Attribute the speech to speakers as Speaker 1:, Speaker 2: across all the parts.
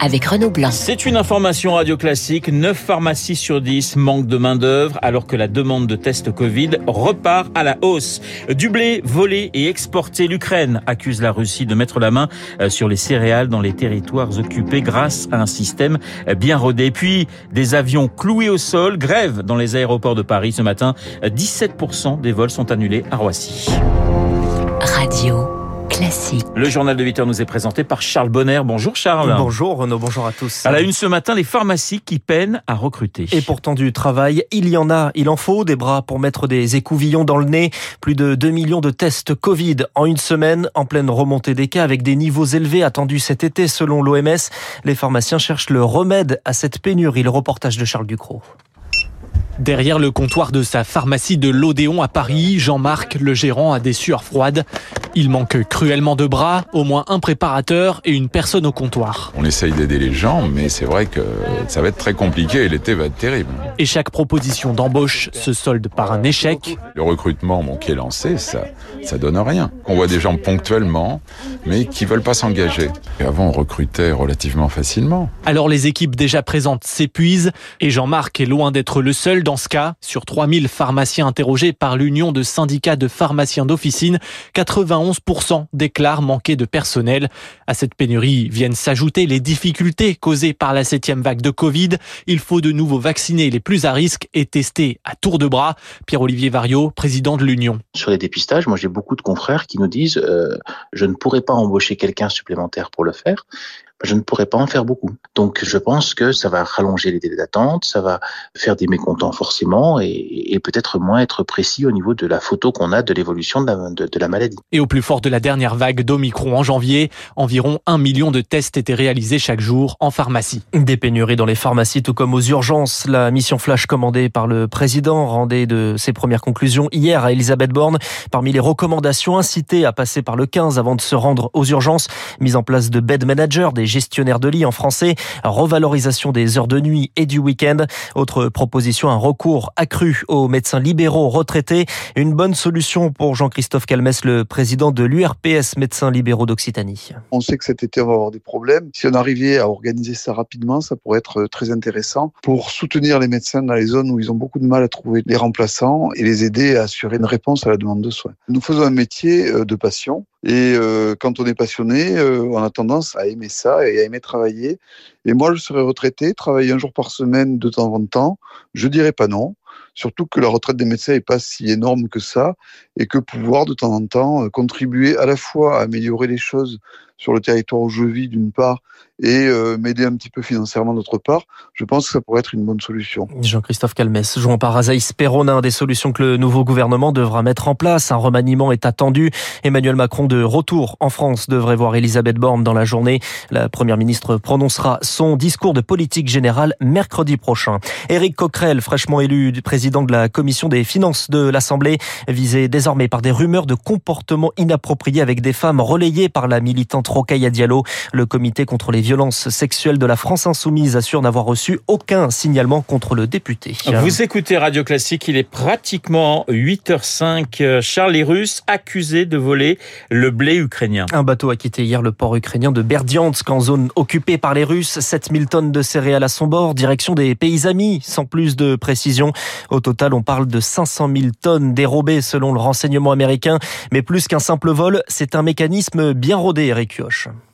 Speaker 1: avec Renaud Blanc.
Speaker 2: C'est une information radio classique. 9 pharmacies sur 10 manquent de main-d'œuvre alors que la demande de tests Covid repart à la hausse. Du blé volé et exporté, l'Ukraine accuse la Russie de mettre la main euh, sur les céréales dans les territoires occupés grâce à un système bien rodé. Puis des avions cloués au sol, grève dans les aéroports de Paris ce matin. 17% des vols sont annulés à Roissy.
Speaker 1: Radio. Classique.
Speaker 2: Le journal de 8 heures nous est présenté par Charles Bonner. Bonjour Charles.
Speaker 3: Bonjour Renaud, bonjour à tous.
Speaker 2: À la une ce matin, les pharmacies qui peinent à recruter.
Speaker 3: Et pourtant du travail, il y en a, il en faut des bras pour mettre des écouvillons dans le nez. Plus de 2 millions de tests Covid en une semaine, en pleine remontée des cas avec des niveaux élevés attendus cet été selon l'OMS. Les pharmaciens cherchent le remède à cette pénurie. Le reportage de Charles Ducrot.
Speaker 4: Derrière le comptoir de sa pharmacie de l'Odéon à Paris, Jean-Marc, le gérant, a des sueurs froides. Il manque cruellement de bras, au moins un préparateur et une personne au comptoir.
Speaker 5: On essaye d'aider les gens, mais c'est vrai que ça va être très compliqué et l'été va être terrible.
Speaker 4: Et chaque proposition d'embauche se solde par un échec.
Speaker 5: Le recrutement bon, qui est lancé, ça, ça donne rien. On voit des gens ponctuellement, mais qui veulent pas s'engager. Et avant, on recrutait relativement facilement.
Speaker 4: Alors les équipes déjà présentes s'épuisent et Jean-Marc est loin d'être le seul dans ce cas. Sur 3000 pharmaciens interrogés par l'Union de syndicats de pharmaciens d'officine, 91% déclarent manquer de personnel. À cette pénurie viennent s'ajouter les difficultés causées par la septième vague de Covid. Il faut de nouveau vacciner les plus à risque et tester à tour de bras. Pierre-Olivier Vario, président de l'Union.
Speaker 6: Sur les dépistages, moi j'ai beaucoup de confrères qui nous disent euh, je ne pourrais pas embaucher quelqu'un supplémentaire pour le faire je ne pourrais pas en faire beaucoup. Donc je pense que ça va rallonger les délais d'attente, ça va faire des mécontents forcément et, et peut-être moins être précis au niveau de la photo qu'on a de l'évolution de la, de, de la maladie.
Speaker 4: Et au plus fort de la dernière vague d'Omicron en janvier, environ un million de tests étaient réalisés chaque jour en pharmacie.
Speaker 3: Des pénuries dans les pharmacies tout comme aux urgences. La mission flash commandée par le président rendait de ses premières conclusions hier à Elisabeth Borne. Parmi les recommandations incitées à passer par le 15 avant de se rendre aux urgences, mise en place de bed managers, des gestionnaires de lit en français, revalorisation des heures de nuit et du week-end. Autre proposition, un recours accru aux médecins libéraux retraités. Une bonne solution pour Jean-Christophe Calmès, le président de l'URPS Médecins libéraux d'Occitanie.
Speaker 7: On sait que cet été, on va avoir des problèmes. Si on arrivait à organiser ça rapidement, ça pourrait être très intéressant pour soutenir les médecins dans les zones où ils ont beaucoup de mal à trouver les remplaçants et les aider à assurer une réponse à la demande de soins. Nous faisons un métier euh, de passion et euh, quand on est passionné, euh, on a tendance à aimer ça et à aimer travailler. Et moi, je serais retraité, travailler un jour par semaine de temps en temps, je dirais pas non. Surtout que la retraite des médecins n'est pas si énorme que ça et que pouvoir de temps en temps euh, contribuer à la fois à améliorer les choses sur le territoire où je vis d'une part et euh, m'aider un petit peu financièrement d'autre part, je pense que ça pourrait être une bonne solution.
Speaker 3: Jean-Christophe Calmès, par Azaïs Perronin, des solutions que le nouveau gouvernement devra mettre en place. Un remaniement est attendu. Emmanuel Macron de retour en France devrait voir Elisabeth Borne dans la journée. La première ministre prononcera son discours de politique générale mercredi prochain. Éric Coquerel, fraîchement élu président de la commission des finances de l'Assemblée, visé désormais par des rumeurs de comportements inappropriés avec des femmes relayées par la militante Rocaille Diallo. Le comité contre les violences sexuelles de la France Insoumise assure n'avoir reçu aucun signalement contre le député.
Speaker 2: Vous écoutez Radio Classique, il est pratiquement 8h05. Charles les Russes accusés de voler le blé ukrainien.
Speaker 3: Un bateau a quitté hier le port ukrainien de Berdiansk en zone occupée par les Russes. 7000 tonnes de céréales à son bord, direction des pays amis, sans plus de précision. Au total, on parle de 500 000 tonnes dérobées selon le renseignement américain. Mais plus qu'un simple vol, c'est un mécanisme bien rodé, Eric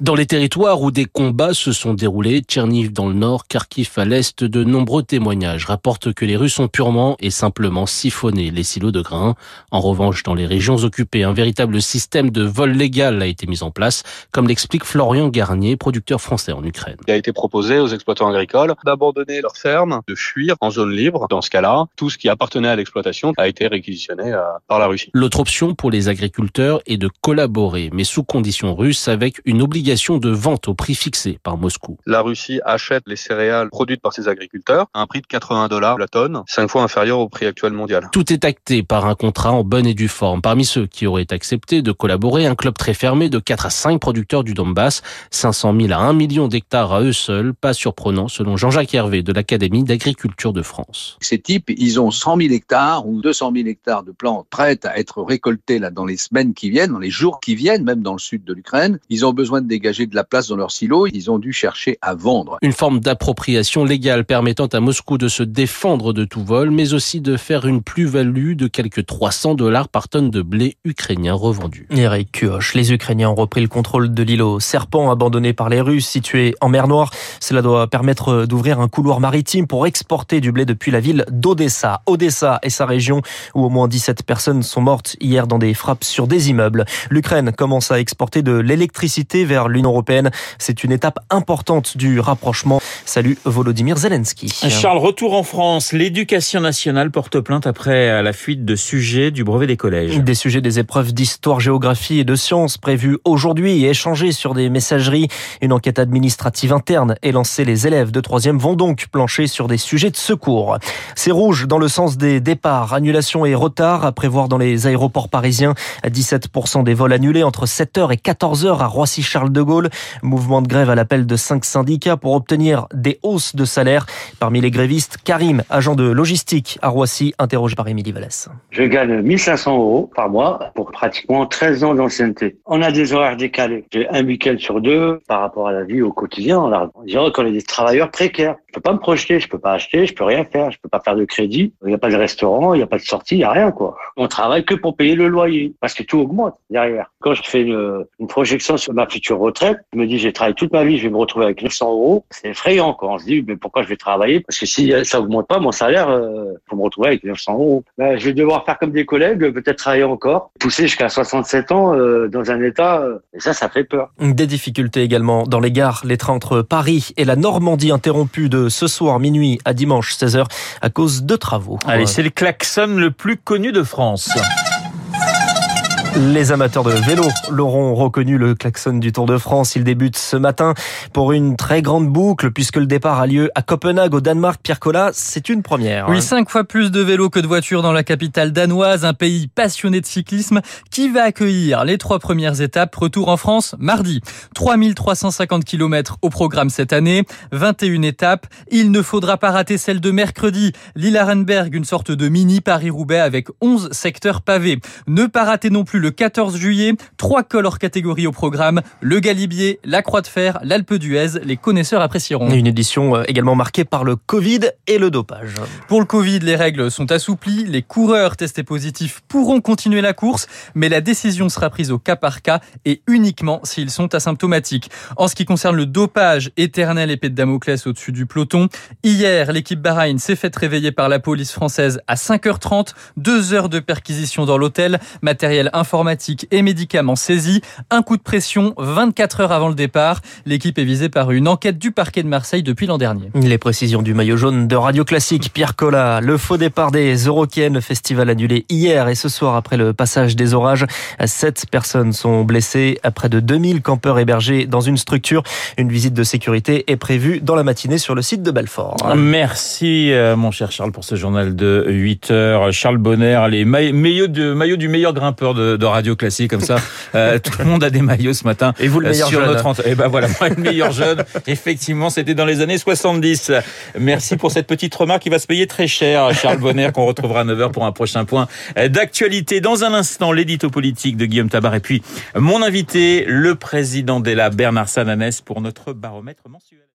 Speaker 8: Dans les territoires où des combats se sont déroulés, Tcherniv dans le nord, Kharkiv à l'est, de nombreux témoignages rapportent que les Russes ont purement et simplement siphonné les silos de grains. En revanche, dans les régions occupées, un véritable système de vol légal a été mis en place, comme l'explique Florian Garnier, producteur français en Ukraine.
Speaker 9: Il a été proposé aux exploitants agricoles d'abandonner leurs fermes, de fuir en zone libre. Dans ce cas-là, tout ce qui appartenait à l'exploitation a été réquisitionné par la Russie.
Speaker 8: L'autre option pour les agriculteurs est de collaborer, mais sous conditions russes, avec avec une obligation de vente au prix fixé par Moscou.
Speaker 9: La Russie achète les céréales produites par ses agriculteurs à un prix de 80 dollars la tonne, cinq fois inférieur au prix actuel mondial.
Speaker 8: Tout est acté par un contrat en bonne et due forme. Parmi ceux qui auraient accepté de collaborer, un club très fermé de 4 à 5 producteurs du Donbass, 500 000 à 1 million d'hectares à eux seuls, pas surprenant selon Jean-Jacques Hervé de l'Académie d'agriculture de France.
Speaker 10: Ces types, ils ont 100 000 hectares ou 200 000 hectares de plantes prêtes à être récoltées là dans les semaines qui viennent, dans les jours qui viennent, même dans le sud de l'Ukraine. Ils ont besoin de dégager de la place dans leurs silos. Ils ont dû chercher à vendre.
Speaker 8: Une forme d'appropriation légale permettant à Moscou de se défendre de tout vol, mais aussi de faire une plus-value de quelques 300 dollars par tonne de blé ukrainien revendu.
Speaker 3: Eric Kuoch, les Ukrainiens ont repris le contrôle de l'île au Serpent abandonné par les Russes situé en mer Noire. Cela doit permettre d'ouvrir un couloir maritime pour exporter du blé depuis la ville d'Odessa. Odessa et sa région où au moins 17 personnes sont mortes hier dans des frappes sur des immeubles. L'Ukraine commence à exporter de l'électricité vers l'Union européenne. C'est une étape importante du rapprochement. Salut Volodymyr Zelensky.
Speaker 2: Charles, retour en France. L'éducation nationale porte plainte après la fuite de sujets du brevet des collèges.
Speaker 3: Des sujets des épreuves d'histoire, géographie et de sciences prévues aujourd'hui et échangés sur des messageries. Une enquête administrative interne est lancée. Les élèves de troisième vont donc plancher sur des sujets de secours. C'est rouge dans le sens des départs. Annulation et retard à prévoir dans les aéroports parisiens. 17% des vols annulés entre 7h et 14h à Roissy-Charles de Gaulle. Mouvement de grève à l'appel de cinq syndicats pour obtenir des hausses de salaire. Parmi les grévistes, Karim, agent de logistique à Roissy, interrogé par Émilie Vallès.
Speaker 11: Je gagne 1500 euros par mois pour pratiquement 13 ans d'ancienneté. On a des horaires décalés. J'ai un week-end sur deux par rapport à la vie au quotidien. On dirait qu'on est des travailleurs précaires. Je peux pas me projeter, je peux pas acheter, je peux rien faire, je peux pas faire de crédit. Il n'y a pas de restaurant, il n'y a pas de sortie, il n'y a rien quoi. On travaille que pour payer le loyer parce que tout augmente derrière. Quand je fais une, projection sur ma future retraite, je me dis j'ai travaillé toute ma vie, je vais me retrouver avec 900 euros. C'est effrayant quoi. On se dit mais pourquoi je vais travailler? Parce que si ça augmente pas mon salaire, euh, faut me retrouver avec 900 euros. Ben, je vais devoir faire comme des collègues, peut-être travailler encore, pousser jusqu'à 67 ans euh, dans un état. Euh, et ça, ça fait peur.
Speaker 3: Des difficultés également dans les gares. Les trains entre Paris et la Normandie interrompus de ce soir minuit à dimanche 16h à cause de travaux.
Speaker 2: Allez, c'est le klaxon le plus connu de France.
Speaker 3: Les amateurs de vélo l'auront reconnu le klaxon du Tour de France. Il débute ce matin pour une très grande boucle puisque le départ a lieu à Copenhague au Danemark. Pierre Collat, c'est une première.
Speaker 12: Oui, cinq fois plus de vélos que de voitures dans la capitale danoise, un pays passionné de cyclisme qui va accueillir les trois premières étapes. Retour en France mardi. 3350 km au programme cette année, 21 étapes. Il ne faudra pas rater celle de mercredi. Lille-Arenberg, une sorte de mini Paris-Roubaix avec 11 secteurs pavés. Ne pas rater non plus le 14 juillet. Trois cols hors catégorie au programme. Le Galibier, la Croix de Fer, l'Alpe d'Huez. Les connaisseurs apprécieront.
Speaker 3: Une édition également marquée par le Covid et le dopage.
Speaker 12: Pour le Covid, les règles sont assouplies. Les coureurs testés positifs pourront continuer la course, mais la décision sera prise au cas par cas et uniquement s'ils sont asymptomatiques. En ce qui concerne le dopage, éternel épée de Damoclès au-dessus du peloton. Hier, l'équipe Bahreïn s'est faite réveiller par la police française à 5h30. Deux heures de perquisition dans l'hôtel. Matériel informatique et médicaments saisis. Un coup de pression 24 heures avant le départ. L'équipe est visée par une enquête du parquet de Marseille depuis l'an dernier.
Speaker 3: Les précisions du maillot jaune de Radio Classique, Pierre Collat. Le faux départ des Eurocaines, festival annulé hier et ce soir après le passage des orages. Sept personnes sont blessées. Près de 2000 campeurs hébergés dans une structure. Une visite de sécurité est prévue dans la matinée sur le site de Belfort.
Speaker 2: Merci, euh, mon cher Charles, pour ce journal de 8 heures. Charles Bonner, les maillots, de, maillot du meilleur grimpeur de, de radio classique comme ça. Euh, tout le monde a des maillots ce matin.
Speaker 3: Et vous le meilleur
Speaker 2: sur
Speaker 3: jeune.
Speaker 2: notre Et ben voilà, moi le meilleur jeune. Effectivement, c'était dans les années 70. Merci pour cette petite remarque qui va se payer très cher, Charles Bonner, qu'on retrouvera à 9h pour un prochain point d'actualité. Dans un instant, l'édito politique de Guillaume Tabar et puis mon invité, le président d'ELA, Bernard Sananès, pour notre baromètre mensuel.